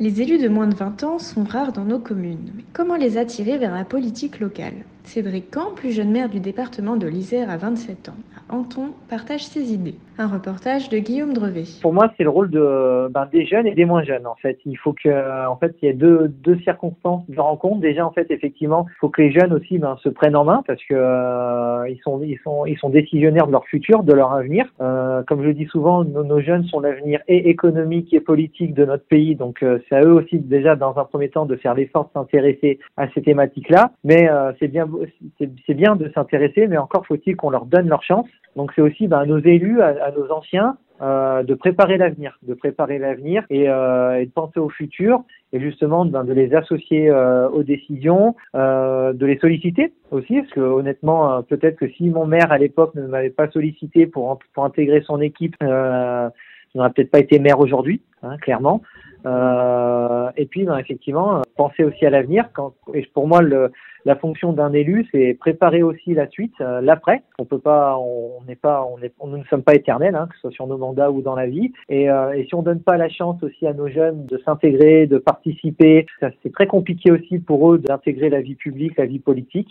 Les élus de moins de 20 ans sont rares dans nos communes. Mais comment les attirer vers la politique locale? Cédric Camp, plus jeune maire du département de l'Isère à 27 ans, Anton, partage ses idées. Un reportage de Guillaume Drevet. Pour moi, c'est le rôle ben, des jeunes et des moins jeunes. En fait, il faut que, en fait, y ait deux, deux circonstances de rencontre. Déjà, en fait, effectivement, il faut que les jeunes aussi ben, se prennent en main parce que euh, sont, ils sont, décisionnaires de leur futur, de leur avenir. Euh, comme je le dis souvent, nos, jeunes sont l'avenir et économique et politique de notre pays. Donc, euh, c'est à eux aussi déjà, dans un premier temps, de faire l'effort de s'intéresser à ces thématiques-là. Mais c'est bien, c'est bien de s'intéresser, mais encore faut-il qu'on leur donne leur chance. Donc c'est aussi ben, à nos élus, à, nos anciens, euh, de préparer l'avenir, de préparer l'avenir et, euh, et, de penser au futur et justement ben, de les associer euh, aux décisions, euh, de les solliciter aussi, parce que honnêtement, euh, peut-être que si mon maire à l'époque ne m'avait pas sollicité pour, pour intégrer son équipe, euh, je n'aurais peut-être pas été maire aujourd'hui, hein, clairement. Euh, et puis, ben, effectivement, penser aussi à l'avenir. Pour moi, la fonction d'un élu, c'est préparer aussi la suite, euh, l'après. On peut pas, on n'est pas, on nous ne sommes pas éternels, hein, que ce soit sur nos mandats ou dans la vie. Et, euh, si on donne pas la chance aussi à nos jeunes de s'intégrer, de participer, c'est très compliqué aussi pour eux d'intégrer la vie publique, la vie politique.